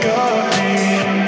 got me.